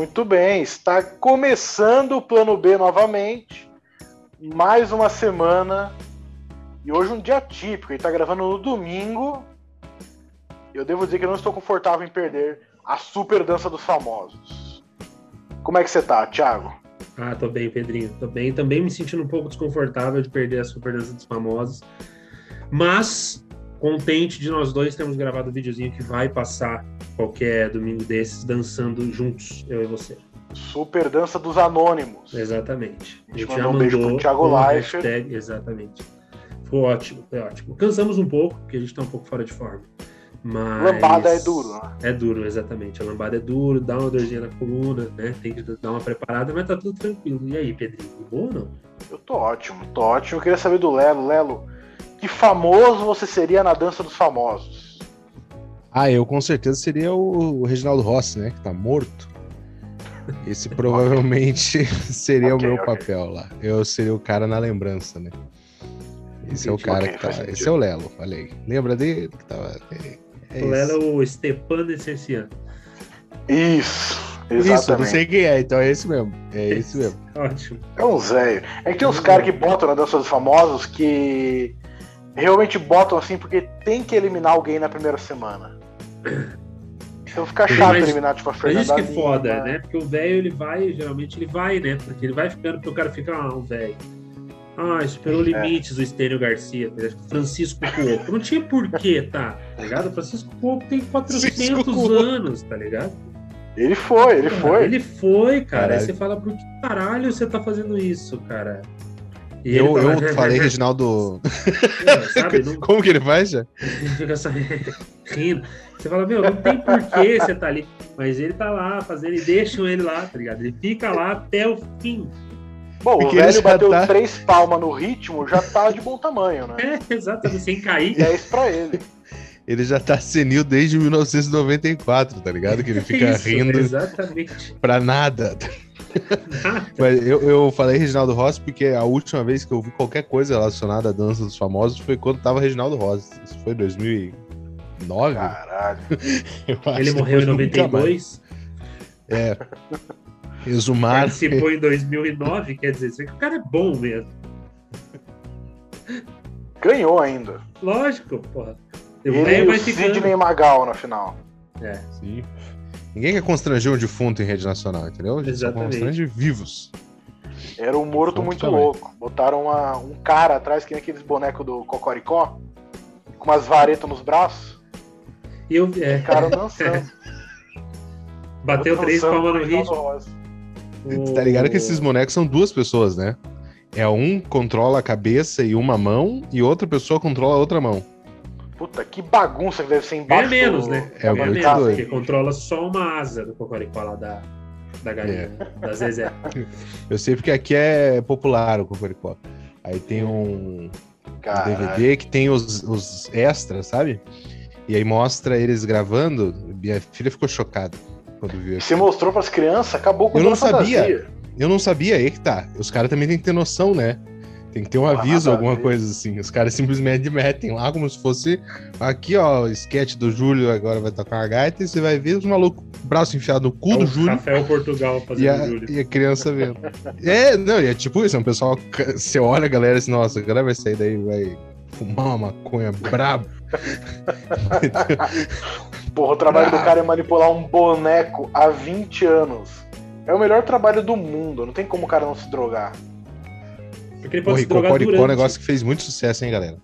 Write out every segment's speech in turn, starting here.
Muito bem, está começando o plano B novamente. Mais uma semana. E hoje um dia típico. Ele está gravando no domingo. Eu devo dizer que eu não estou confortável em perder a super dança dos famosos. Como é que você tá, Thiago? Ah, tô bem, Pedrinho. Tô bem. Também me sentindo um pouco desconfortável de perder a super dança dos famosos. Mas contente de nós dois termos gravado o um videozinho que vai passar qualquer domingo desses dançando juntos, eu e você. Super dança dos anônimos. Exatamente. A gente, a gente mandou um beijo pro Thiago um hashtag, Exatamente. Foi ótimo, foi ótimo. Cansamos um pouco, porque a gente tá um pouco fora de forma. Mas... Lambada é duro, né? É duro, exatamente. A lambada é duro, dá uma dorzinha na coluna, né? Tem que dar uma preparada, mas tá tudo tranquilo. E aí, Pedrinho, bom ou não? Eu tô ótimo, tô ótimo. Eu queria saber do Lelo. Lelo, que famoso você seria na dança dos famosos? Ah, eu com certeza seria o, Reginaldo Rossi, né? Que tá morto. Esse provavelmente seria okay, o meu okay. papel lá. Eu seria o cara na lembrança, né? Esse Entendi, é o cara okay, que tá. Esse é o Lelo, falei. Lembra dele? Que tava... É, é o Lelo é o Stepan Essenciano. Isso. Exatamente. Isso, não sei quem é, então é esse mesmo. É esse mesmo. Ótimo. É um Zé. É que tem uns caras que botam na dança dos famosos que realmente botam assim porque tem que eliminar alguém na primeira semana. Então fica chato mas, eliminar, tipo, a Fernanda. Mas isso que é foda, né? Porque o velho, ele vai, geralmente ele vai, né? Porque ele vai ficando, porque o cara fica, ah, um velho. Ah, superou é. limites o Estênio Garcia, tá Francisco Cuoco. Não tinha porquê, tá? Tá ligado? Francisco Cuoco tem 400 anos, tá ligado? Ele foi, ele cara, foi. Ele foi, cara. Caralho. Aí você fala, por que caralho você tá fazendo isso, cara? E eu, eu falei, Reginaldo. Sabe, não... Como que ele faz, já? Ele fica só rindo. Você fala, meu, não tem porquê você tá ali. Mas ele tá lá fazendo e deixam ele lá, tá ligado? Ele fica lá até o fim. Bom, Porque o velho bateu tá... três palmas no ritmo, já tá de bom tamanho, né? É, exatamente, sem cair. E é isso pra ele. Ele já tá senil desde 1994, tá ligado? Que ele fica isso, rindo exatamente. pra nada. Mas eu, eu falei Reginaldo Rossi porque a última vez que eu vi qualquer coisa relacionada à dança dos famosos foi quando tava Reginaldo Rossi. Isso foi 2009? Caralho. Ele morreu em 92? É. Exumar. Participou em 2009, quer dizer, que o cara é bom mesmo. Ganhou ainda. Lógico, porra. Ele e o Sidney Magal na final. É. Sim. Ninguém quer constranger um defunto em rede nacional, entendeu? A gente Exatamente. constrange vivos. Era um morto muito também. louco. Botaram uma, um cara atrás, que nem aqueles bonecos do Cocoricó, com umas varetas nos braços. E eu, é. O cara dançando. Bateu três palmas no ritmo. O... Tá ligado que esses bonecos são duas pessoas, né? É um controla a cabeça e uma mão, e outra pessoa controla a outra mão. Puta, que bagunça que deve ser embaixo. É menos, do... né? É, é menos, doido. porque controla só uma asa do Cocoricó lá da, da galinha, é. da Zezé. Eu sei porque aqui é popular o Cocoricó. Aí tem um, um DVD que tem os, os extras, sabe? E aí mostra eles gravando. Minha filha ficou chocada quando viu. Você mostrou para as crianças, acabou com Eu não sabia. Fantasia. Eu não sabia, aí que tá. Os caras também têm que ter noção, né? Tem que ter um aviso, alguma coisa assim. Os caras simplesmente metem lá como se fosse aqui, ó, o sketch do Júlio agora vai tocar a gaita e você vai ver os malucos, braço enfiado no cu é do Júlio. Rafael Portugal fazendo e a, Júlio. E a criança vendo. é, não, é tipo isso, é um pessoal, você olha a galera assim, nossa, a galera vai sair daí, vai fumar uma maconha brabo. Porra, o trabalho brabo. do cara é manipular um boneco há 20 anos. É o melhor trabalho do mundo, não tem como o cara não se drogar. Porque ele pode Cocoricó é um negócio que fez muito sucesso, hein, galera?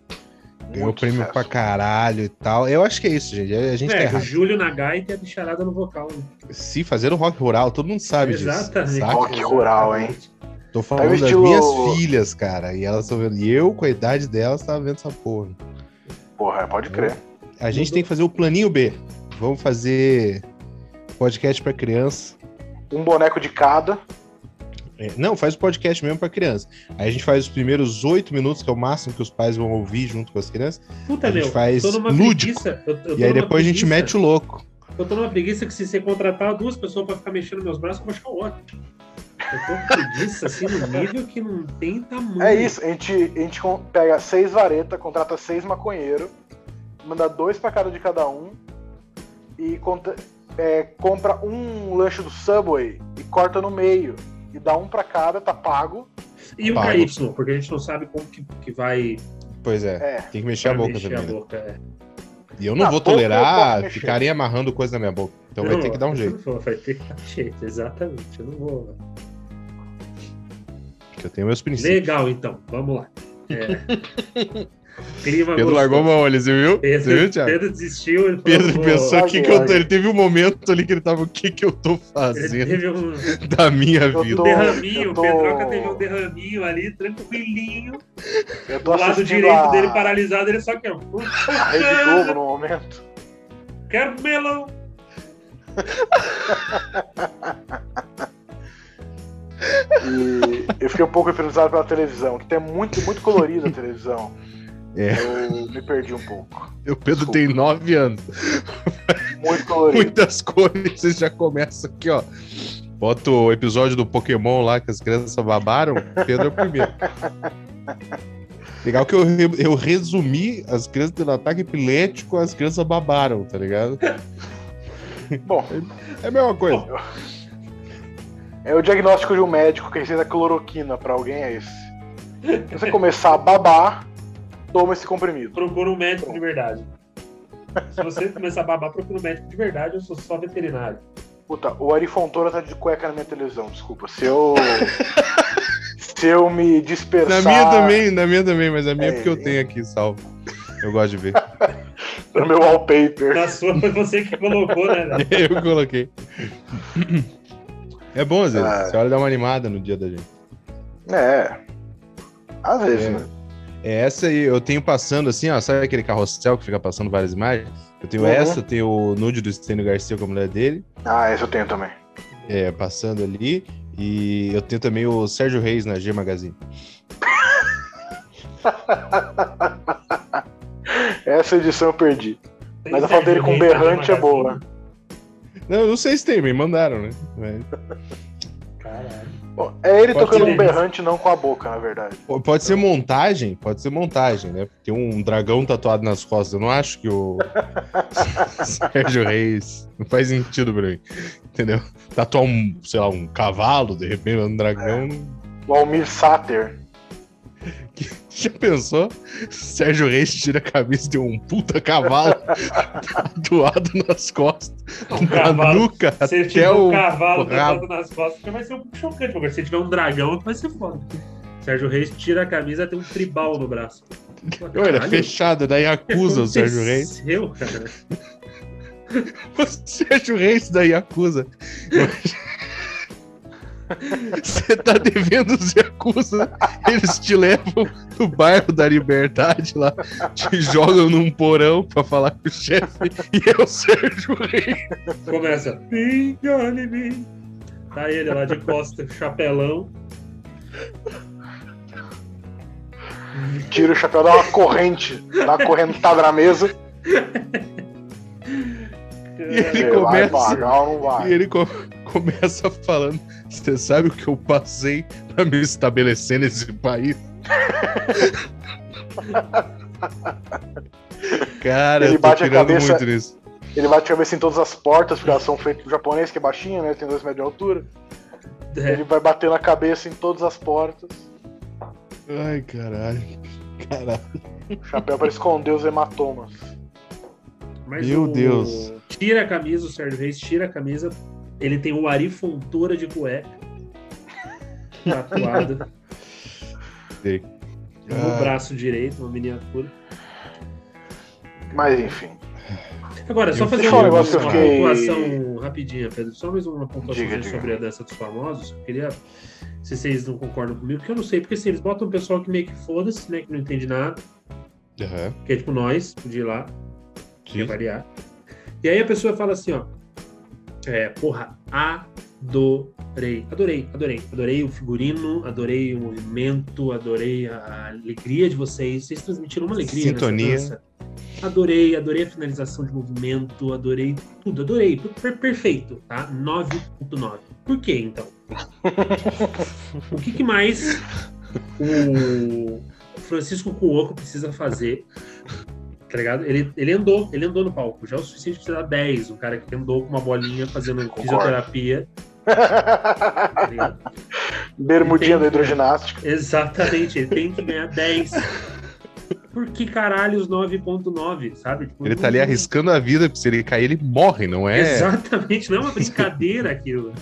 Ganhou muito prêmio sucesso. pra caralho e tal. Eu acho que é isso, gente. A gente é, tá errado. o Júlio na gaita e a bicharada no vocal. Né? Se fazer o rock rural, todo mundo sabe Exatamente. disso. Exatamente. Rock rural, hein? Tô falando das estilo... minhas filhas, cara. E elas estão vendo. E eu, com a idade delas, tava vendo essa porra. Porra, pode crer. A gente tem que fazer o planinho B. Vamos fazer podcast para criança. Um boneco de cada. É, não, faz o podcast mesmo para criança. Aí a gente faz os primeiros oito minutos, que é o máximo que os pais vão ouvir junto com as crianças. Puta, a gente meu, faz lúdico. Preguiça, eu, eu e aí depois a gente mete o louco. Eu tô numa preguiça que se você contratar duas pessoas para ficar mexendo meus braços, eu vou achar ótimo. Eu tô com preguiça, assim, no nível que não tem tamanho. É isso, a gente, a gente pega seis varetas, contrata seis maconheiros, manda dois para cada de cada um e conta, é, compra um lanche do Subway corta no meio. E dá um pra cada, tá pago. E o. KY, porque a gente não sabe como que, que vai Pois é, É. tem que mexer a boca mexer também. a né? boca. é. E eu não Na vou tolerar ficarem amarrando coisa na minha boca. Então vai Não, ter que dar um jeito. Vai ter que dar um jeito, exatamente. Eu não vou. Porque eu tenho meus princípios. Legal, então. Vamos lá. É. Clima Pedro gostoso. largou a mão ali, você viu? Pedro, Você viu, Thiago? Pedro desistiu. Falou, Pedro pensou o que, que eu tô. Ele teve um momento ali que ele tava, o que, que eu tô Ele fazendo teve um da minha Eu vida? tô- derraminho. eu O tô- Pedroca teve um derraminho ali, tranquilinho. Eu tô Do lado direito a... dele paralisado, ele só quer. a Rede Globo no momento. Quero melão. E eu fiquei um pouco hipnotizado pela televisão, que tem muito, muito colorida a televisão. É. Eu me perdi um pouco. O Pedro tem nove anos. Muito colorido. Muitas cores, você já começa aqui, ó. Bota o episódio do Pokémon lá que as crianças babaram. Pedro é o primeiro. Legal que eu, eu resumi as crianças tendo ataque epilético, as crianças babaram, tá ligado? Bom, É a mesma coisa. é o diagnóstico de um médico que receita cloroquina pra alguém é esse. Se você começar a babar, toma esse comprimido. Procura um médico de verdade. Se você começar a babar, procura um médico de verdade. Eu sou só veterinário. Puta, o Ari Fontoura tá de cueca na minha televisão, desculpa. Se eu. se eu me dispersar. Na minha também, na minha também, mas a minha é É, porque eu tenho aqui salvo. Eu gosto de ver. No meu wallpaper. Na sua foi você que colocou, né? Eu coloquei. É bom às vezes. Ah. Você olha dar uma animada no dia da gente. É. Às vezes, É. né? É essa aí, eu tenho passando assim, ó, sabe aquele carrossel que fica passando várias imagens? Eu tenho Uhum. essa, eu tenho o nude do Stênio Garcia com a mulher dele, Ah, esse eu tenho também. é, passando ali, e eu tenho também o Sérgio Reis na G Magazine. Essa edição eu perdi. Mas a foto dele com berrante é boa. Não, eu não sei se tem, me mandaram, né? Mas-. Bom, é ele Pode tocando ser um berrante, não com a boca, na verdade. Pode ser montagem, pode ser montagem, né? Tem um dragão tatuado nas costas. Eu não acho que o Sérgio Reis não faz sentido pra mim. Entendeu? Tatuar um, sei lá, um cavalo, de repente, um dragão. O Almir Sater. Já pensou? Sérgio Reis tira a camisa e tem um puta cavalo tatuado nas costas, Um da cavalo. nuca Se até tiver um cavalo tatuado nas costas, vai ser um pouco chocante. Agora, se ele tiver um dragão, vai ser foda. Sérgio Reis tira a camisa tem um tribal no braço. Olha, ele é Caralho, fechado, daí acusa o Sérgio Reis. aconteceu, cara? O Sérgio Reis daí acusa. Você tá devendo os Yakuza, eles te levam no bairro da Liberdade lá, te jogam num porão pra falar com o chefe e é o Sérgio Reis. Começa. Tá ele lá de costa, chapelão. Tira o chapéu, dá uma corrente. Dá uma correntada na mesa. E ele começa- Vai ou não E vai? ele co- começa falando: Você sabe o que eu passei pra me estabelecer nesse país? Cara, Ele eu tô bate a cabeça- muito nisso. Ele bate a cabeça em todas as portas, porque elas são feitas pro japonês, que é baixinho, né? Tem dois metros de altura. É, Ele vai bater na cabeça em todas as portas. Ai, caralho. Caralho. Chapéu para esconder os hematomas. mas Meu o- Deus. Tira a camisa, o Sérgio Reis tira a camisa. Ele tem o Ari Fontoura de cueca. Tatuado Sei. no Ah. braço direito, uma miniatura. Mas enfim. Agora, só fazer uma, um uma que fiquei- pontuação rapidinha, Pedro. Só mais uma pontuação Diga, diga. sobre a dança dos famosos. Eu queria. Se vocês não concordam comigo, porque eu não sei, porque assim, eles botam o pessoal que meio que foda-se, né? Que não entende nada, Aham. que é tipo nós, de ir lá, Sim. quer variar. E aí a pessoa fala assim, ó. É, porra, adorei. Adorei, adorei. Adorei o figurino, adorei o movimento, adorei a alegria de vocês. Vocês transmitiram uma alegria Sintonia. nessa dança. Adorei, adorei a finalização de movimento, adorei tudo, adorei. Per- perfeito, tá? 9.9. Por quê, então? o que, que mais o Francisco Cuoco precisa fazer tá ligado? Ele, ele andou, ele andou no palco, já é o suficiente pra você dar 10, um cara que andou com uma bolinha fazendo Concordo. fisioterapia Tá? Bermudinha tem- hidroginástica. Exatamente, ele tem que ganhar 10. Por que caralho os 9.9, sabe? Tipo, Ele tá ali arriscando a vida, porque se ele cair, ele morre, não é? Exatamente, não é uma brincadeira aquilo.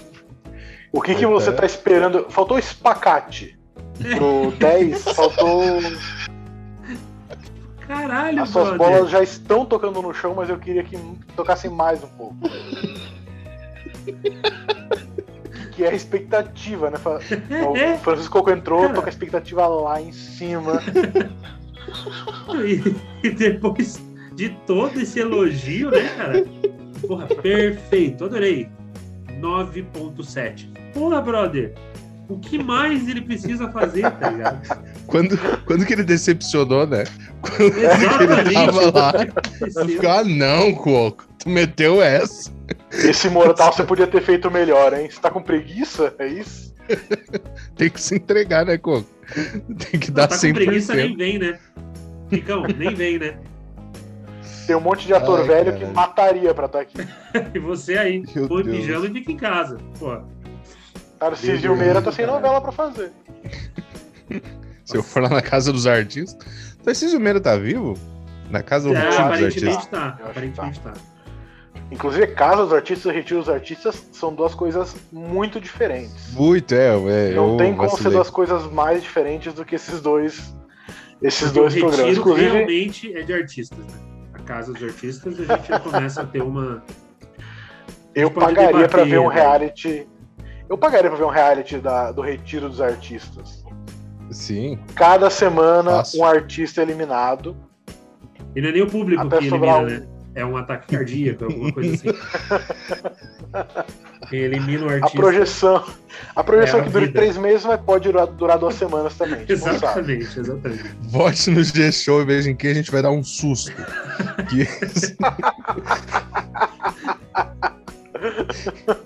O que, que você É. tá esperando? Faltou espacate. Pro 10, faltou. Caralho, As suas brother. bolas já estão tocando no chão, mas eu queria que tocassem mais um pouco. que é a expectativa, né? Fa- O Francisco Coco entrou, Cara. tô com a expectativa lá em cima. E, e depois de todo esse elogio, né, cara? Porra, perfeito, adorei. 9.7. Porra, brother. O que mais ele precisa fazer, tá ligado? Quando, quando que ele decepcionou, né? Quando Exatamente. ele tava lá, fico, ah, não, Coco, tu meteu essa. Esse mortal você podia ter feito melhor, hein? Você tá com preguiça? É isso? Tem que se entregar, né, Coco? Tem que dar tá com 100%. preguiça, nem vem, né? Ficão, nem vem, né? Tem um monte de ator Ai, velho caralho. que mataria pra estar aqui. E você aí, Meu põe Deus. pijama e fica em casa. Pô, Tarcísio Meira tá sem novela pra fazer. Se eu for lá na casa dos artistas. Tarcísio Meira tá vivo? Na casa do é, retiro dos aparentemente artistas? tá. Eu acho que Aparentemente tá. Inclusive, Casa dos Artistas e Retiro dos Artistas são duas coisas muito diferentes. Muito, é. é Não tem como ser vacilei. duas coisas mais diferentes do que esses dois, esses Porque o dois programas. retiro Inclusive, realmente é de artistas, né? A casa dos artistas, a gente já começa a ter uma. eu pagaria debater, pra ver um né? reality. Eu pagaria pra ver um reality da- do Retiro dos Artistas. Sim. Cada semana, Fácil. um artista eliminado. E não é nem o público Até que elimina, né? É um ataque cardíaco, alguma coisa assim. Elimina o A artista. projeção. A projeção É a que dura vida. três meses, mas pode durar, durar duas semanas também. Exatamente, exatamente. Vote no G-Show e veja em quem a gente vai dar um susto. Que,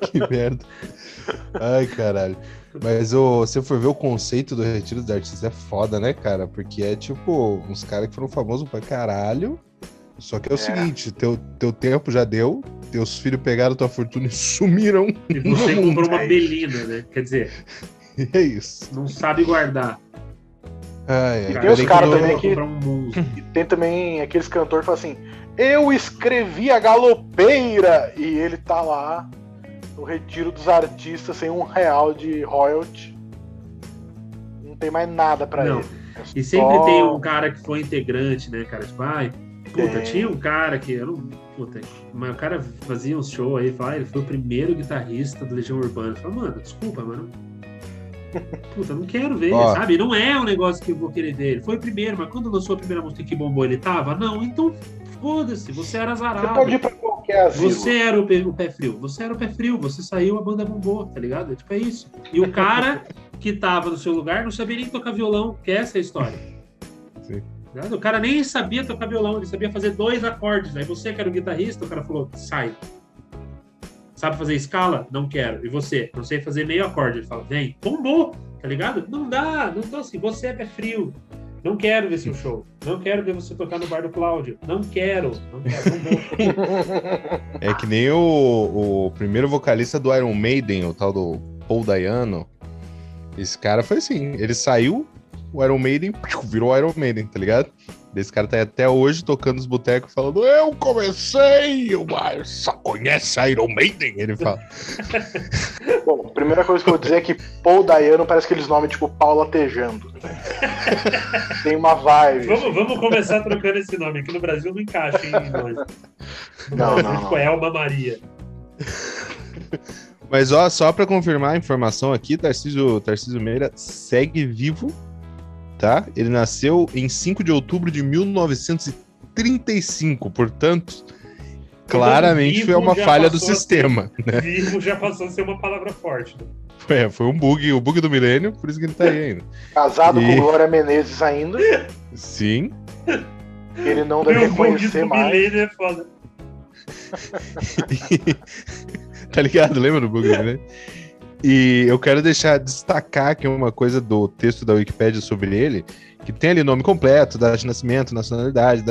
que merda. Ai, caralho. Mas ô, se for ver o conceito do Retiro dos Artistas é foda, né, cara? Porque é tipo uns caras que foram famosos pra caralho. Só que é o É. seguinte, teu, teu tempo já deu, teus filhos pegaram tua fortuna e sumiram. E você comprou mundo. uma belina, né? Quer dizer, é isso. não sabe guardar. Ai, ai, E tem os caras também que- um tem também aqueles cantores que falam assim: Eu escrevi a galopeira! E ele tá lá no retiro dos artistas sem um real de royalty. Não tem mais nada pra Não. ele. É E sempre só- tem um cara que foi integrante, né, cara? Tipo, ai, puta, Tem. tinha um cara que. Eu não, puta, mas o cara fazia uns shows aí, fala, ele foi o primeiro guitarrista do Legião Urbana. Fala, mano, desculpa, mano. Puta, não quero ver, Ó. sabe? Não é um negócio que eu vou querer ver. Ele foi o primeiro, mas quando lançou a primeira música que bombou, ele tava? Não, então foda-se, você era Você azarado. pode ir pra qualquer asilo. Você era o pé, o pé frio, você era o pé frio, você saiu, a banda bombou, tá ligado? Tipo, é isso. E o cara que tava no seu lugar não sabia nem tocar violão, que essa é a história. Sim. Tá? O cara nem sabia tocar violão, ele sabia fazer dois acordes. Aí você que era o guitarrista, o cara falou, sai. Sabe fazer escala? Não quero. E você? Não sei fazer meio acorde. Ele fala, vem. Bombou, tá ligado? Não dá, não tô assim, você é pé frio. Não quero ver seu show. Não quero ver você tocar no bar do Cláudio. Não quero. Não quero. Não. É que nem o, o primeiro vocalista do Iron Maiden, o tal do Paul Dayano. Esse cara foi assim, ele saiu, o Iron Maiden virou Iron Maiden, tá ligado? Esse cara tá aí até hoje tocando nos botecos falando, eu comecei, eu só conhece Iron Maiden, ele fala. Bom, a primeira coisa que eu vou dizer é que Paul Dayano parece aqueles nomes tipo Paula Tejando. Tem uma vibe. Vamos, vamos começar trocando esse nome. Aqui no Brasil não encaixa hein, nós. Não, não, não. Elma Maria. Mas ó, só pra confirmar a informação aqui, Tarcísio, Tarcísio Meira segue vivo, tá? Ele nasceu em 5 de outubro de 1935, portanto, claramente vivo foi uma falha do sistema. né? Vivo já passou a ser uma palavra forte. Né? É, foi um bug, o bug do milênio, por isso que ele tá aí ainda. Casado E- com Glória Menezes ainda. Sim. Ele não deve Meu bug reconhecer do mais. milênio é foda. tá ligado? Lembra do bug do milênio? E eu quero deixar destacar aqui uma coisa do texto da Wikipédia sobre ele, que tem ali nome completo, data de nascimento, nacionalidade,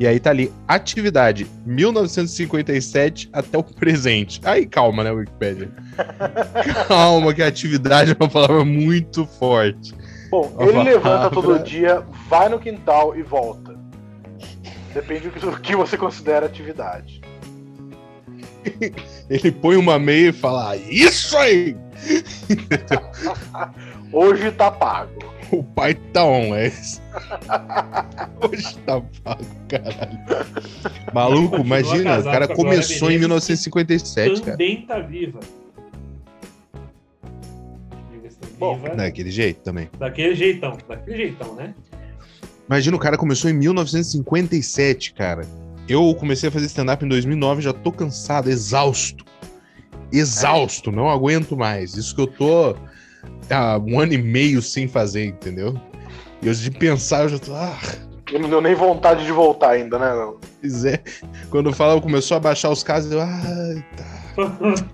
e aí tá ali atividade 1957 até o presente. Aí calma, né, Wikipédia? calma, que atividade é uma palavra muito forte. Bom, ele levanta todo dia, vai no quintal e volta. Depende do que você considera atividade. Ele põe uma meia e fala: Isso aí! Hoje tá pago. O pai tá on, é isso. Hoje tá pago, caralho. Maluco, imagina, o cara começou em 1957, cara. Também tá viva. Bom, daquele jeito também. Daquele jeitão, daquele jeitão, né? Imagina, o cara começou em 1957, cara. Eu comecei a fazer stand-up em 2009, já tô cansado, exausto. Exausto, não aguento mais. Isso que eu tô há um ano e meio sem fazer, entendeu? E eu de pensar, eu já tô. Ah. Eu não deu nem vontade de voltar ainda, né? Não? Pois é. Quando fala, começou a baixar os casos, eu. Ai, tá.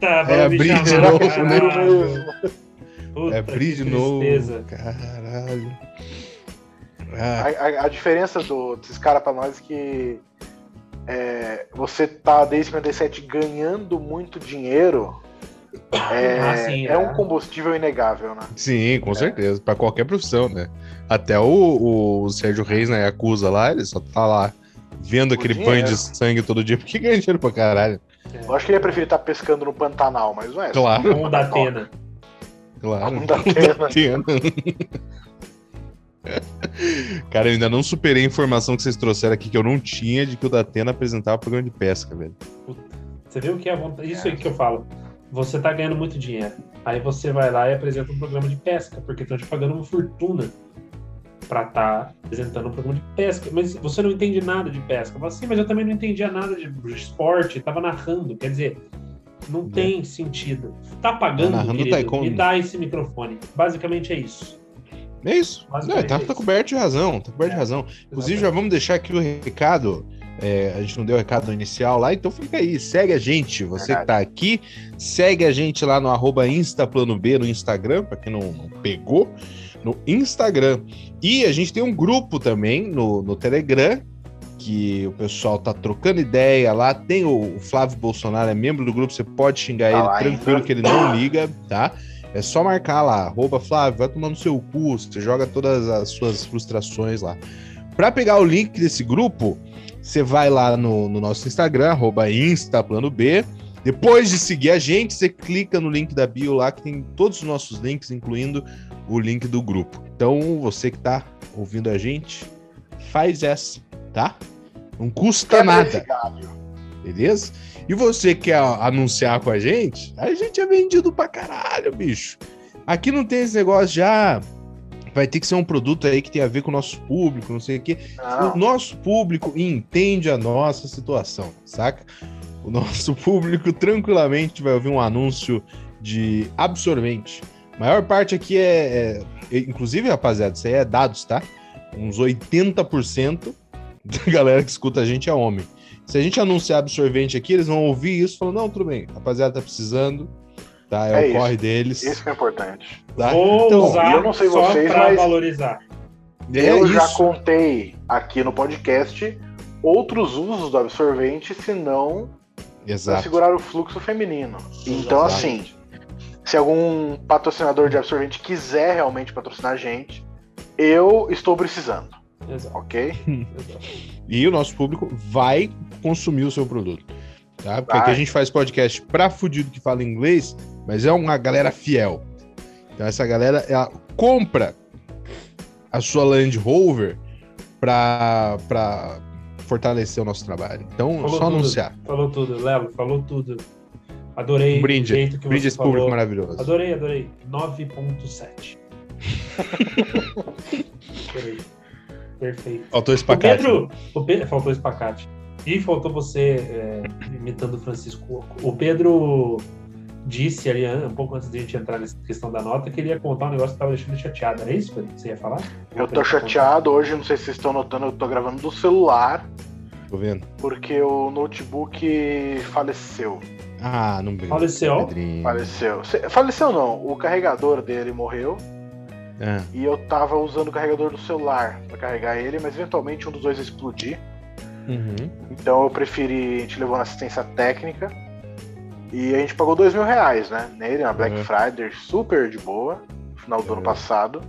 tá é abrir de novo, né? Puta, é abrir de novo. Caralho. Ah. A, a, a, diferença do, desses caras pra nós é que é, você tá desde 57 ganhando muito dinheiro. É, ah, sim, é, é, um combustível inegável, né? Sim, com é. certeza. Para qualquer profissão, né? Até o, o Sérgio Reis na Yakuza lá, ele só tá lá vendo aquele banho de sangue todo dia, porque ganha dinheiro pra caralho. Eu acho que ele ia preferir estar tá pescando no Pantanal, mas não é. Claro. Como da Atena. Claro. Como da Atena. Cara, eu ainda não superei a informação que vocês trouxeram aqui que eu não tinha de que o Datena apresentava programa de pesca, velho. Você viu o que é vontade? Isso aí que eu falo. Você tá ganhando muito dinheiro. Aí você vai lá e apresenta um programa de pesca, porque estão te pagando uma fortuna pra estar tá apresentando um programa de pesca. Mas você não entende nada de pesca. Mas sim, mas eu também não entendia nada de esporte, tava narrando. Quer dizer, não é. tem sentido. Tá pagando, tá querido, me dá esse microfone. Basicamente é isso. É isso. Não, tá, tá coberto de razão, tá coberto é, de razão. Inclusive, já vamos deixar aqui o recado. É, a gente não deu o recado inicial lá, então fica aí, segue a gente. Você que tá aqui, segue a gente lá no arroba InstaPlanoB no Instagram, para quem não, não, pegou, no Instagram. E a gente tem um grupo também no, no Telegram, que o pessoal tá trocando ideia lá. Tem o, o Flávio Bolsonaro, é membro do grupo, você pode xingar tá ele tranquilo, ainda. que ele não liga, tá? É só marcar lá, arroba Flávio, vai tomando seu cu, você joga todas as suas frustrações lá. Para pegar o link desse grupo, você vai lá no, no nosso Instagram, arroba InstaPlanoB. Depois de seguir a gente, você clica no link da bio lá, que tem todos os nossos links, incluindo o link do grupo. Então, você que tá ouvindo a gente, faz essa, tá? Não custa nada. Beleza? E você quer anunciar com a gente? A gente é vendido pra caralho, bicho. Aqui não tem esse negócio já. Vai ter que ser um produto aí que tem a ver com o nosso público, não sei o quê. Não. O nosso público entende a nossa situação, saca? O nosso público tranquilamente vai ouvir um anúncio de absorvente. A maior parte aqui é, é. Inclusive, rapaziada, isso aí é dados, tá? Uns 80% da galera que escuta a gente é homem. Se a gente anunciar absorvente aqui, eles vão ouvir isso e falar, não, tudo bem, rapaziada tá precisando, tá? É, é o isso. corre deles. Isso que é importante. Tá? Vou então, usar eu não sei vocês, mas valorizar. É eu isso. já contei aqui no podcast outros usos do absorvente, se não segurar o fluxo feminino. Então, Exato. assim, se algum patrocinador de absorvente quiser realmente patrocinar a gente, eu estou precisando. Exato. Ok? e o nosso público vai consumir o seu produto. Tá? Porque aqui a gente faz podcast pra fudido que fala inglês, mas é uma galera fiel. Então essa galera ela compra a sua Land Rover pra, pra fortalecer o nosso trabalho. Então, falou só tudo, anunciar. Falou tudo, Léo, falou tudo. Adorei um brinde, o jeito que brinde você esse falou. público maravilhoso. Adorei, adorei. 9.7. Perfeito. Faltou espacate. O Pedro, o Pedro, faltou espacate. E faltou você é, imitando o Francisco. O Pedro disse ali, um pouco antes de a gente entrar nessa questão da nota, que ele ia contar um negócio que estava deixando chateado. Era isso que você ia falar? Eu tô chateado hoje, não sei se vocês estão notando, eu tô gravando do celular. Tô vendo. Porque o notebook faleceu. Ah, não brinca. Faleceu? Pedrinho. Faleceu. Faleceu não, o carregador dele morreu É. e eu tava usando o carregador do celular pra carregar ele, mas eventualmente um dos dois ia explodir. Uhum. Então eu preferi, a gente levou na assistência técnica e a gente pagou dois mil reais, né? Nele, na Black Uhum. Friday, super de boa, no final do ano Uhum. passado.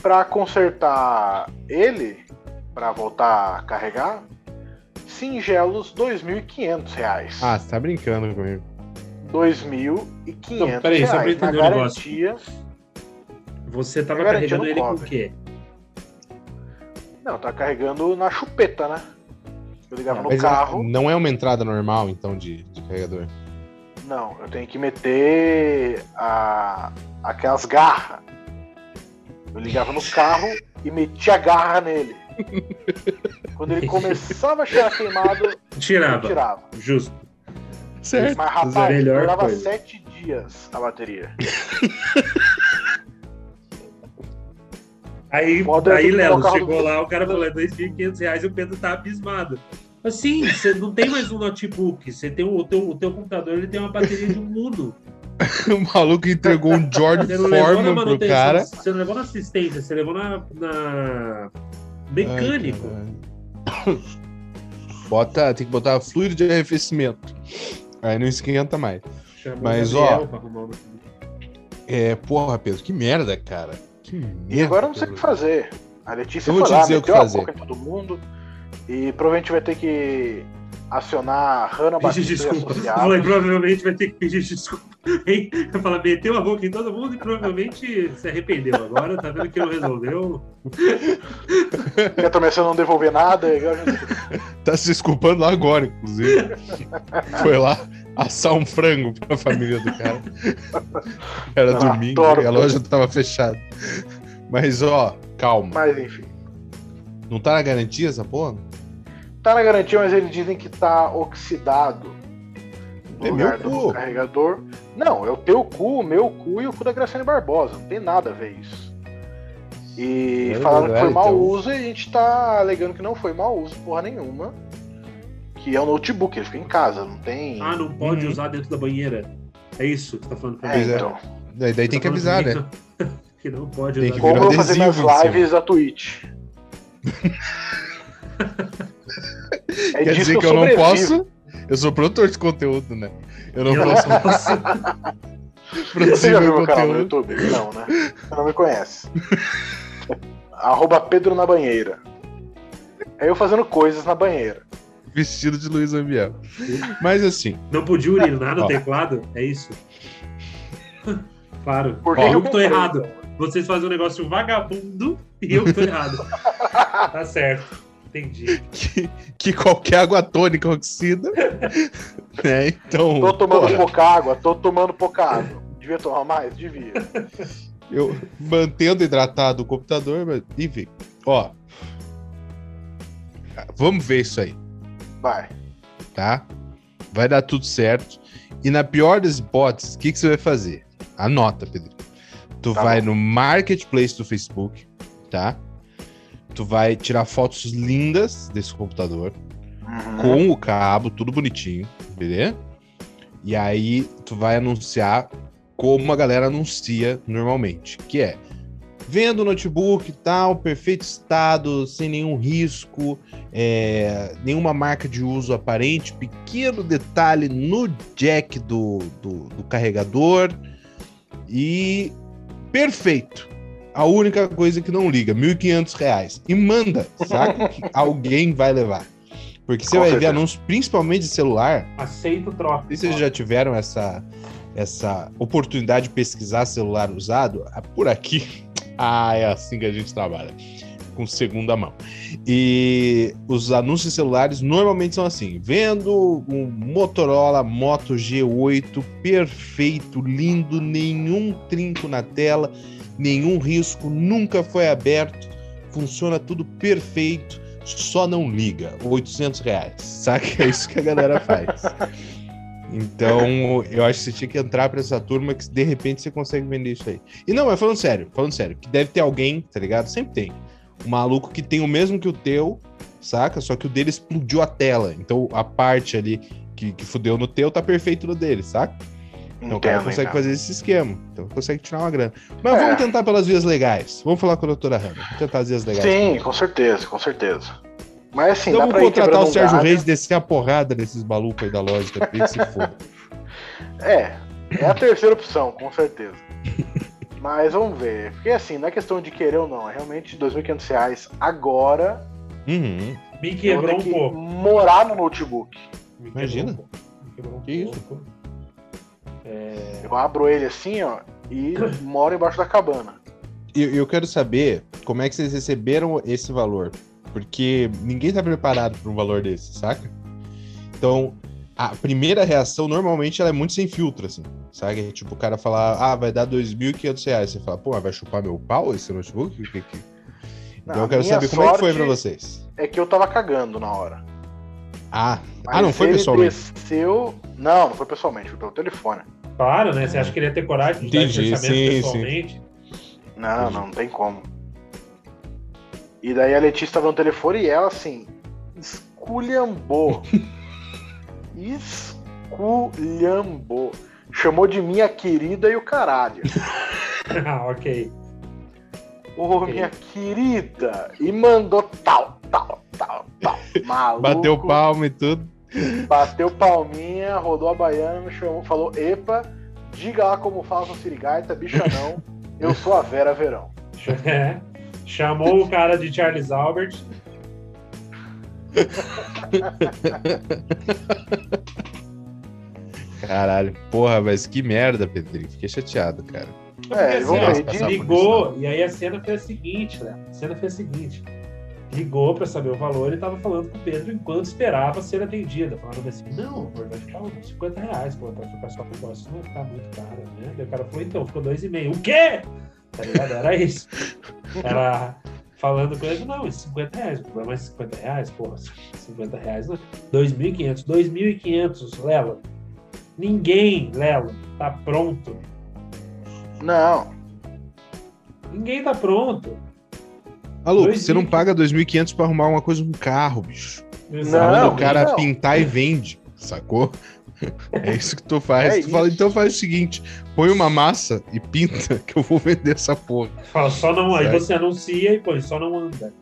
Pra consertar ele, pra voltar a carregar, singelos 2.500 reais. Ah, você tá brincando comigo. 2.500 Não, peraí, só pra reais na entender o negócio. Você tava carregando não ele com o cobre. quê? Não, tá carregando na chupeta, né? Eu ligava no Mas carro. não é uma entrada normal, então, de, de carregador. Não, eu tenho que meter a, aquelas garras. Eu ligava no carro e metia a garra nele. Quando ele começava a cheirar queimado, eu Tirava. tirava. Justo. Certo. Mas é rapaz, melhor durava sete dias a bateria. Aí, é aí Lelo, chegou lá, o cara falou, é 2.500 reais e o Pedro tá abismado. Assim, você não tem mais um notebook, você tem o, o teu, o teu computador, ele tem uma bateria de um Uno. o maluco entregou um George Foreman pro cara. você não levou na assistência, você levou na, na mecânico. Ai. Bota, tem que botar fluido de arrefecimento. Aí não esquenta mais. Chamou Mas, ó, pra arrumar notebook. É, porra, Pedro, que merda, cara. Que. E agora eu não sei o que fazer. A Letícia Eu foi lá, meteu a boca em todo mundo. E provavelmente vai ter que acionar a Hanna Pedir Batista desculpa. Falei, provavelmente vai ter que pedir desculpa. Hein? Eu falo, meteu a boca em todo mundo e provavelmente se arrependeu. Agora tá vendo que não resolveu. Também se eu não devolver nada, a Tá se desculpando lá agora, inclusive. Foi lá assar um frango pra família do cara. Era Ah, domingo adoro e a loja tava fechada. Mas, ó, calma. Mas enfim. Não tá na garantia essa porra? Tá na garantia, mas eles dizem que tá oxidado. No É lugar meu do cu. carregador. Não, é o teu cu, o meu cu e o cu da Graciane Barbosa. Não tem nada a ver isso. E É falaram que foi mau então. uso e a gente tá alegando que não foi mau uso, porra nenhuma. Que é um notebook, ele fica em casa, não tem. Ah, não pode Uhum. usar dentro da banheira. É isso que você tá falando pra é, mim. Pois é. então. Daí, daí tem que avisar, né? Que não pode Tem usar que Como eu vou fazer minhas lives da Twitch? É Quer disso dizer que eu não sobrevivo. posso. Eu sou produtor de conteúdo, né? Eu não Eu não posso posso. Você produzir já viu meu canal no conteúdo. YouTube? Não, né? Você não me conhece. Arroba Pedro na banheira. É eu fazendo coisas na banheira. Vestido de Luiz Ambiel. Mas assim, Não podia urinar no Ó. teclado? É isso? Claro. Por que Ó, eu que tô errado. Vocês fazem um negócio vagabundo e eu que tô errado. tá certo. Entendi. que, que qualquer água tônica oxida. né? Então. Tô tomando porra, pouca água, tô tomando pouca água. Devia tomar mais? Devia. eu mantendo hidratado o computador, mas enfim. Ó. Vamos ver isso aí, Vai. tá? Vai dar tudo certo. E na pior das hipóteses, o que, que você vai fazer? Anota, Pedro. Tu Tá vai bom. no marketplace do Facebook, tá? Tu vai tirar fotos lindas desse computador. Uhum. com o cabo, tudo bonitinho, beleza? E aí tu vai anunciar como a galera anuncia normalmente, que é vendo o notebook e tal, perfeito estado, sem nenhum risco, é, nenhuma marca de uso aparente, pequeno detalhe no jack do, do, do carregador e perfeito. A única coisa que não liga, 1.500 reais. E manda, saca? que alguém vai levar. Porque você Com vai ver certeza. anúncios, principalmente de celular. Aceito troca. Não sei se vocês já tiveram essa, essa oportunidade de pesquisar celular usado. Ah, Por aqui, ah, é assim que a gente trabalha. Com segunda mão. E os anúncios celulares normalmente são assim: vendo um Motorola Moto G8 perfeito, lindo, nenhum trinco na tela, nenhum risco, nunca foi aberto, funciona tudo perfeito, só não liga. 800 reais. Saca? É isso que a galera faz. Então, eu acho que você tinha que entrar pra essa turma que de repente você consegue vender isso aí. E não, mas falando sério, falando sério, que deve ter alguém, tá ligado? Sempre tem. Um maluco que tem o mesmo que o teu, saca? Só que o dele explodiu a tela. Então, a parte ali que, que fudeu no teu tá perfeito no dele, saca? Então o cara consegue entendo. fazer esse esquema. Então consegue tirar uma grana. Mas É. vamos tentar pelas vias legais. Vamos falar com a doutora Hanna. Vamos tentar as vias legais. Sim, com certeza, com certeza. Mas assim, Então dá vamos pra contratar o Sérgio galho. Reis descer a porrada nesses malucos aí da lógica. ele se foda. É, é a terceira opção, com certeza. Mas vamos ver. Porque assim, não é questão de querer ou não. É realmente 2.500 reais agora. Uhum. Me quebrou vou um que pouco. morar no notebook. Me Imagina. quebrou um pouco. Me quebrou um Que isso? pouco. É, Eu abro ele assim, ó, e moro embaixo da cabana. Eu, eu quero saber como é que vocês receberam esse valor. Porque ninguém tá preparado para um valor desse, saca? Então, a primeira reação, normalmente, ela é muito sem filtro, assim. Sabe? Tipo, o cara falar, ah, vai dar 2.500 reais. Você fala, pô, mas vai chupar meu pau esse notebook? O que que- Então Não, eu quero saber como é que foi pra vocês. É que eu tava cagando na hora. Ah, Mas ah não foi pessoalmente. Desceu... Não, não foi pessoalmente, foi pelo telefone. Claro, né? Você acha que ele ia ter coragem de Entendi, dar sim, pessoalmente? Não, Entendi. não, não tem como. E daí a Letícia tava no telefone e ela, assim, esculhambou. esculhambou. Chamou de minha querida e o caralho. ah, ok. Ô, Ok. minha querida! E mandou tal, tal, tal, tal. Maluco. Bateu palma e tudo. Bateu palminha, rodou a baiana, chamou, falou: Epa, diga lá como faz o Sirigaita, bicha não. Eu sou a Vera Verão. É. Chamou o cara de Charles Albert. Caralho, porra, mas que merda, Pedrinho. Fiquei chateado, cara. É, assim, ver, ó, ligou, e aí a cena foi a seguinte, né? A cena foi a seguinte. Ligou pra saber o valor e tava falando com o Pedro enquanto esperava ser atendida. Falando assim, não, amor, vai ficar uns 50 reais, pô, vai ficar só com o negócio, não vai ficar muito caro, né? Daí o cara falou, então, ficou dois e meio. O quê? Tá ligado? Era isso. Era falando com ele, não, esses 50 reais, o problema é 50 reais, porra, 50 reais, não. 2.500, 2.500, Lela. Ninguém, Lela, tá pronto Não, Ninguém tá pronto. Dois você não mil- paga 2.500 pra arrumar uma coisa no carro, bicho. Não, Manda o cara não. pintar e vende, sacou? É isso que tu faz. É tu fala, então faz o seguinte: põe uma massa e pinta, que eu vou vender essa porra. Fala, só não. Aí você anuncia e põe, só não anda.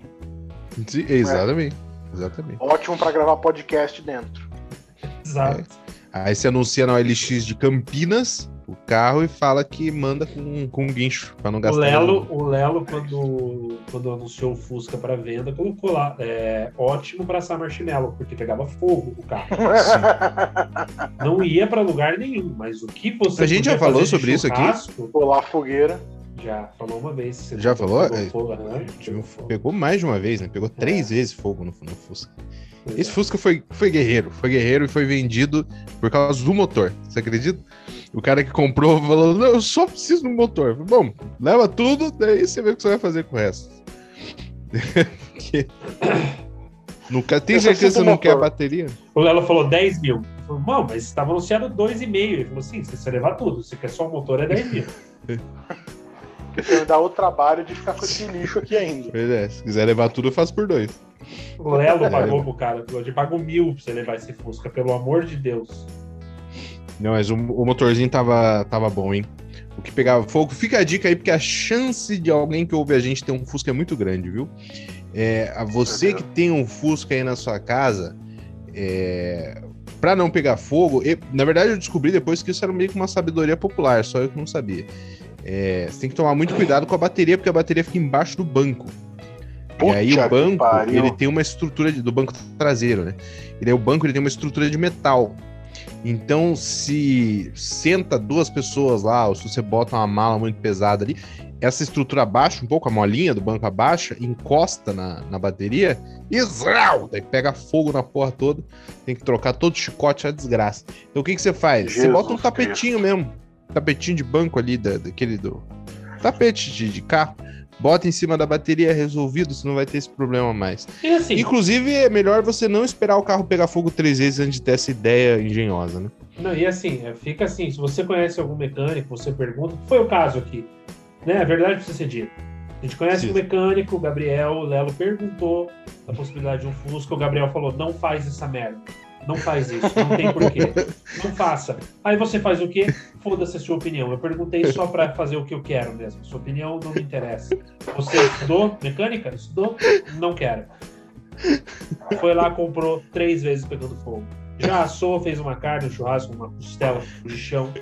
Sim, Exatamente. Exatamente. ótimo pra gravar podcast dentro. Exato. Aí você anuncia na OLX de Campinas o carro e fala que manda com, com guincho, pra não O gastar. Lelo, o Lelo quando, quando anunciou o Fusca para venda, colocou lá, é, ótimo para assar marshmallow, porque pegava fogo o carro. Não ia para lugar nenhum, mas o que você A gente já falou sobre isso aqui? a fogueira. Já falou uma vez. Você Já falou? Pegou É, fogo, Tipo, pegou mais de uma vez, né? Pegou três vezes fogo no, no Fusca. Esse é. Fusca foi, foi guerreiro, foi guerreiro e foi vendido por causa do motor. Você acredita? O cara que comprou falou: Não, eu só preciso do motor. Falei, Bom, leva tudo, daí você vê o que você vai fazer com o resto. Porque- Nunca, tem certeza que você não quer a motor. bateria? O Lelo falou 10 mil. Falei, Bom, mas estava anunciado 2,5. Ele falou assim: se você levar tudo, se quer só o motor, é 10 mil. Me dá o trabalho de ficar com esse lixo aqui ainda. Pois é, se quiser levar tudo, eu faço por dois. O Lelo pagou pro cara. Falou, eu pago mil pra você levar esse Fusca, pelo amor de Deus. Não, mas o, o motorzinho tava, tava bom, hein? O que pegava fogo. Fica a dica aí, porque a chance de alguém que ouve a gente ter um Fusca é muito grande, viu? É, a você que tem um Fusca aí na sua casa, é, para não pegar fogo, e, na verdade eu descobri depois que isso era meio que uma sabedoria popular, só eu que não sabia. É, você tem que tomar muito cuidado com a bateria, porque a bateria fica embaixo do banco. e aí Puta o banco, ele tem uma estrutura de- do banco traseiro, né? E daí o banco ele tem uma estrutura de metal. Então, se senta duas pessoas lá, ou se você bota uma mala muito pesada ali, essa estrutura abaixa um pouco, a molinha do banco abaixa, encosta na, na bateria e zau, daí pega fogo na porra toda. Tem que trocar todo o chicote, é uma desgraça. Então o que, que você faz? você Jesus bota um tapetinho mesmo, tapetinho de banco ali, da, daquele do. Tapete de, de carro. Bota em cima da bateria, é resolvido, você não vai ter esse problema mais. Assim, Inclusive, é melhor você não esperar o carro pegar fogo três vezes antes de ter essa ideia engenhosa, né? não, e assim, é, fica assim, se você conhece algum mecânico, você pergunta, foi o caso aqui, né? A verdade precisa ser dita. A gente conhece Sim. um mecânico, o Gabriel, o Lelo perguntou da possibilidade de um Fusca, o Gabriel falou, não faz essa merda. Não faz isso, não tem porquê. Não faça. Aí você faz o quê? Foda-se a sua opinião. Eu perguntei só para fazer o que eu quero mesmo. Sua opinião não me interessa. Você estudou mecânica? Estudou? Não quero. Foi lá, comprou três vezes pegando fogo. Já assou, fez uma carne, um churrasco, uma costela, um chão.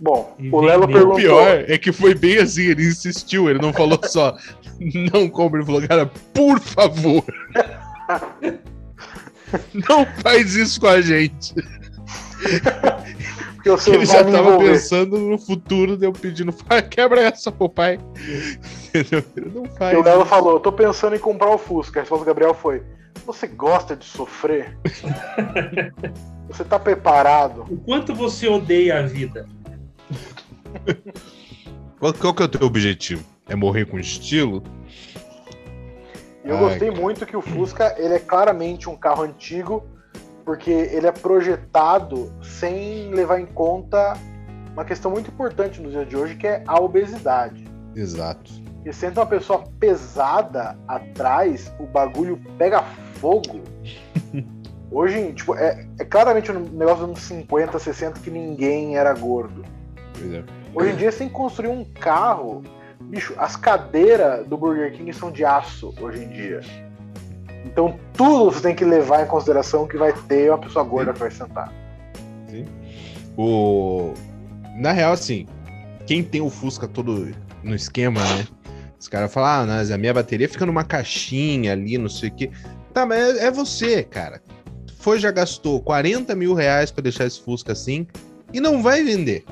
Bom, e o Lelo perguntou. O pior é que foi bem assim, ele insistiu, ele não falou só não compre, ele falou, cara, por favor. não faz isso com a gente. Porque ele já tava pensando no futuro, deu pedindo, quebra essa pro pai. Entendeu? Ele não faz. E o Lelo falou, eu tô pensando em comprar o Fusca. A resposta do Gabriel foi, você gosta de sofrer? você tá preparado? O quanto você odeia a vida? Qual, qual que é o teu objetivo? É morrer com estilo? Eu Ai, gostei cara. muito que o Fusca ele é claramente um carro antigo, porque ele é projetado sem levar em conta uma questão muito importante nos dias de hoje, que é a obesidade. Exato. E sendo uma pessoa pesada atrás, o bagulho pega fogo. Hoje, tipo, é, é claramente um negócio dos anos 50, 60 que ninguém era gordo. É. Hoje em dia, você tem que construir um carro. Bicho, as cadeiras do Burger King são de aço hoje em dia. Então, tudo você tem que levar em consideração que vai ter uma pessoa gorda Sim. que vai sentar. Sim. O... Na real, assim, quem tem o Fusca todo no esquema, né? Os caras falam, ah, mas a minha bateria fica numa caixinha ali, não sei o quê. Tá, mas é, é você, cara. Foi, já gastou 40 mil reais pra deixar esse Fusca assim e não vai vender.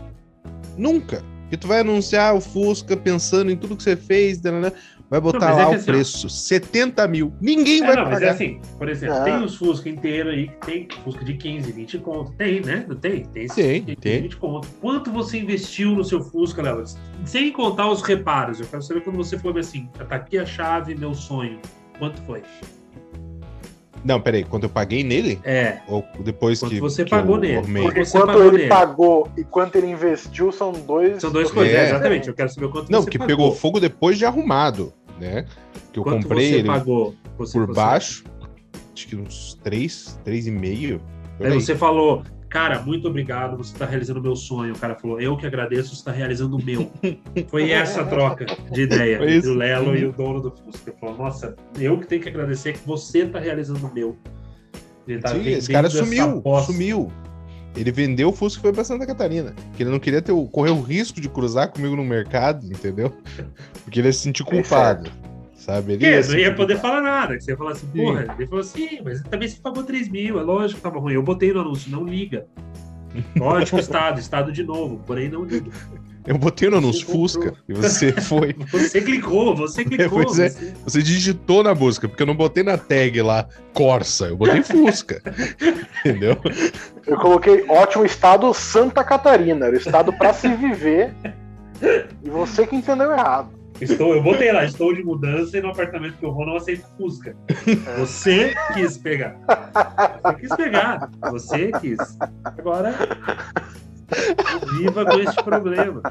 Nunca. Que tu vai anunciar o Fusca pensando em tudo que você fez, né, né, né vai botar não, lá é o assim, preço, 70 mil. Ninguém é, vai não, pagar. Mas é assim, por exemplo, ah. tem os Fusca inteiros aí, tem Fusca de 15, 20 conto. Tem, né? Não tem? Tem, tem, tem. 20 conto. Quanto você investiu no seu Fusca, Léo? Sem contar os reparos. Eu quero saber quando você falou assim, tá aqui a chave, meu sonho. Quanto foi? Não, peraí, quando eu paguei nele? É. Ou depois quanto que. você que pagou nele. Porque você quanto ele nele. pagou e quanto ele investiu são dois. São dois coisas, é. exatamente. Eu quero saber quanto Não, que pagou. pegou fogo depois de arrumado, né? Que eu quanto comprei você ele pagou? Você, por você... baixo. Acho que uns três, três e meio. Aí você falou, cara, muito obrigado, você está realizando o meu sonho. O cara falou, eu que agradeço, você está realizando o meu. Foi essa troca de ideia Foi entre o Lelo e o dono do Fusca. Ele falou, nossa, eu que tenho que agradecer que você está realizando o meu. Ele tá Sim, esse cara sumiu, sumiu. Ele vendeu o Fusca e foi para Santa Catarina. Porque ele não queria ter correr o risco de cruzar comigo no mercado, entendeu? Porque ele ia se sentir culpado sabe? Ele ia, não ia poder falar nada. Você ia falar assim, porra, Sim. ele falou assim, mas também você pagou 3 mil, é lógico que tava ruim. Eu botei no anúncio, não liga. Ótimo estado, estado de novo, porém não liga. Eu botei no anúncio Fusca e você foi. você clicou, você clicou. Você, você... você, digitou na busca, porque eu não botei na tag lá Corsa, eu botei Fusca. Entendeu? Eu coloquei ótimo estado Santa Catarina, era o estado para se viver. E você que entendeu errado. Estou, eu botei lá, estou de mudança e no apartamento que eu vou não aceito Fusca. Você quis pegar. Você quis pegar. Você quis. Agora, viva com esse problema.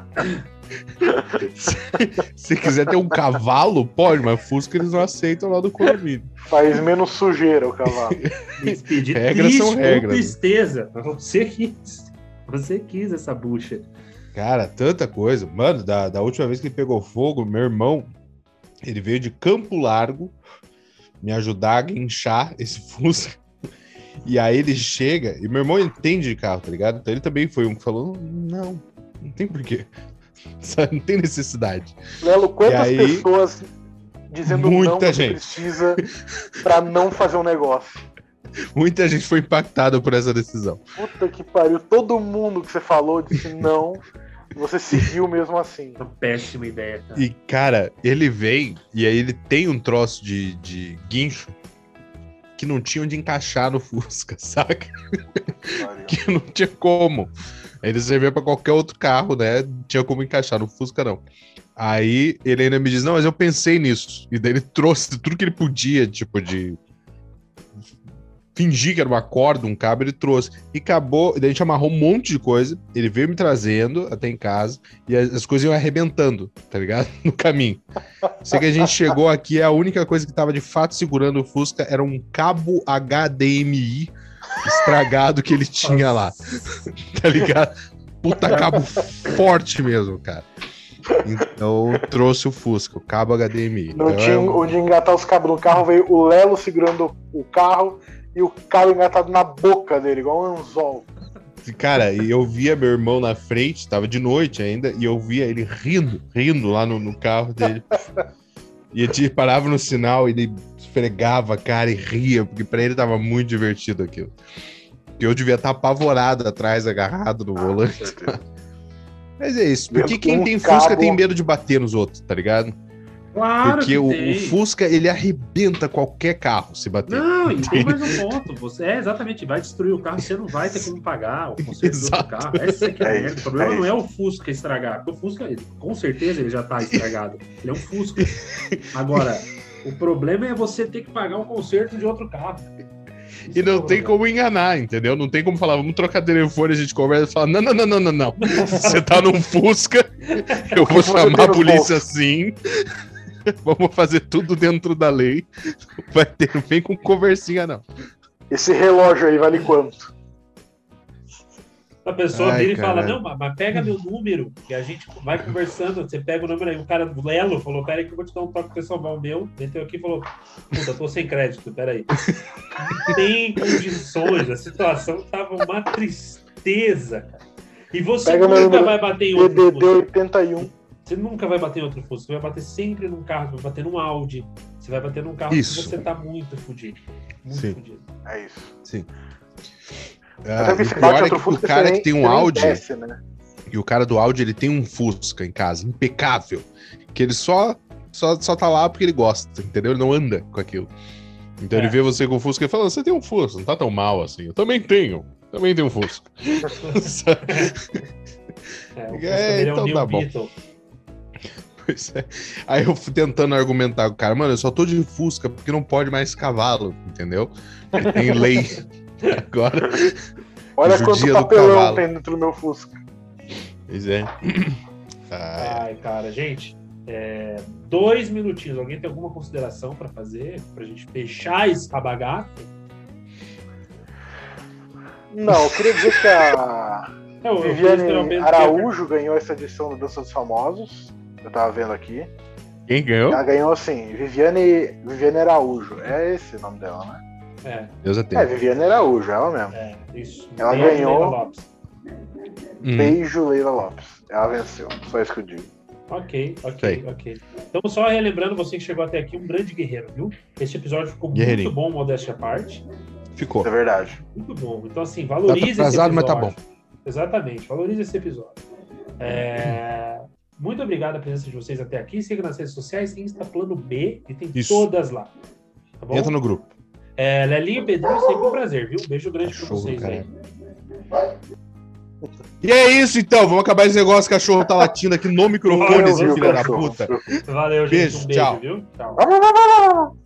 Se, se, quiser ter um cavalo, pode, mas Fusca eles não aceitam lá do condomínio. Faz menos sujeira o cavalo. Despedir regras triste, são regras. tristeza. Você quis. Você quis essa bucha. Cara, tanta coisa. Mano, da, da última vez que ele pegou fogo, meu irmão, ele veio de Campo Largo me ajudar a guinchar esse Fusca. E aí ele chega, e meu irmão entende de carro, tá ligado? Então ele também foi um que falou: não, não tem porquê. Não tem necessidade. Lelo, quantas aí, pessoas dizendo muita não gente. precisa para não fazer um negócio? Muita gente foi impactada por essa decisão. Puta que pariu. Todo mundo que você falou disse não. Você seguiu mesmo assim. Uma péssima ideia, cara. E, cara, ele vem e aí ele tem um troço de, de guincho que não tinha onde encaixar no Fusca, saca? que não tinha como. Ele servia para qualquer outro carro, né? Não tinha como encaixar no Fusca, não. Aí ele ainda me diz: Não, mas eu pensei nisso. E daí ele trouxe tudo que ele podia, tipo, de fingi que era uma corda, um cabo, ele trouxe. E acabou, daí a gente amarrou um monte de coisa, ele veio me trazendo até em casa, e as, as coisas iam arrebentando, tá ligado? No caminho. Sei que a gente chegou aqui, a única coisa que tava de fato segurando o Fusca era um cabo HDMI estragado que ele tinha lá. tá ligado? Puta cabo forte mesmo, cara. Então trouxe o Fusca, o cabo HDMI. Não então, tinha é onde engatar os cabos no carro, veio o Lelo segurando o carro e o cabo engatado na boca dele, igual um anzol. Cara, e eu via meu irmão na frente, tava de noite ainda, e eu via ele rindo, rindo lá no, no carro dele. E a gente parava no sinal e ele esfregava a cara e ria, porque pra ele tava muito divertido aquilo. E eu devia estar apavorado atrás, agarrado no volante. Mas é isso, porque quem tem um Fusca cabo- tem medo de bater nos outros, tá ligado? Claro Porque que o, tem. o Fusca, ele arrebenta qualquer carro se bater. Não, e tem mais um ponto. Você é exatamente, vai destruir o carro, você não vai ter como pagar o conserto do carro. Essa é que é a É merda. O problema é não é o Fusca estragar, porque o Fusca, ele- com certeza, ele já tá estragado. Ele é um Fusca. Agora, o problema é você ter que pagar o conserto de outro carro. Isso E não é tem como enganar, entendeu? Não tem como falar, vamos trocar telefone, a gente conversa e fala, não, não, não, não, não, não. Você tá num Fusca, eu vou chamar a polícia assim. Vamos fazer tudo dentro da lei. Vai ter, não vem com conversinha, não. Esse relógio aí vale quanto? A pessoa Ai, vira e fala, não, mas- pega meu número. E a gente vai conversando, você pega o número aí. O cara do Lelo falou, pera aí que eu vou te dar um toque pra você salvar o meu. Meteu aqui e falou, puta, tô sem crédito, pera aí. Não tem condições, a situação tava uma tristeza, cara. E você Pega meu nunca número, vai bater em outro DDD Fusca. 81. Você nunca vai bater em outro Fusca. Você vai bater sempre num carro, você vai bater num Audi. Você vai bater num carro Isso. que você tá muito fudido. Muito Sim. fudido. É isso. Ah, e que o pior é que o cara que tem um Audi, desce, né? e o cara do Audi, ele tem um Fusca em casa, impecável. Que ele só, só, só tá lá porque ele gosta, entendeu? Ele não anda com aquilo. Então É. ele vê você com o Fusca e fala, você tem um Fusca, não tá tão mal assim. Eu também tenho, também tenho um Fusca. É, o É, Fusca dele é um então tá bom. Beetle. Pois é. Aí eu fui tentando argumentar com o cara, mano, eu só tô de Fusca porque não pode mais cavalo, entendeu? Porque tem lei. Agora. Olha quanto do papelão cavalo. tem dentro do meu Fusca. Pois é. Ah, Ai, cara, gente, é, dois minutinhos. Alguém tem alguma consideração pra fazer? Pra gente fechar essa bagaça? Não, eu queria dizer que a É, eu- eu Viviane Araújo ganhou essa edição do Dança dos Famosos. Eu tava vendo aqui. quem ganhou? Ela ganhou assim, Viviane, Viviane Araújo. É esse o nome dela, né? É, Deus a É, tem. Viviane Araújo, ela mesmo. é, isso. Ela Beijo, ganhou. Leila Lopes. Hum. Beijo, Leila Lopes. Ela venceu. Só isso que eu digo. Ok, ok, Sei. ok. Então, só relembrando, você que chegou até aqui, um grande guerreiro, viu? Esse episódio ficou muito bom, modéstia à parte. Ficou. Isso é verdade. Muito bom. Então, assim, valorize Tá atrasado, esse mas tá episódio. Exatamente, valorize esse episódio. É, Muito obrigado a presença de vocês até aqui. Siga nas redes sociais, Insta Plano B, e tem Isso. todas lá. Tá bom? Entra no grupo. É, Lelinho e Pedrinho, sempre um prazer, viu? Beijo grande pra Cachorro, vocês aí. cara. E é isso então, vamos acabar esse negócio. O cachorro tá latindo aqui no microfone, filho da puta. Valeu, gente. Beijo, um beijo, tchau. viu? Tchau.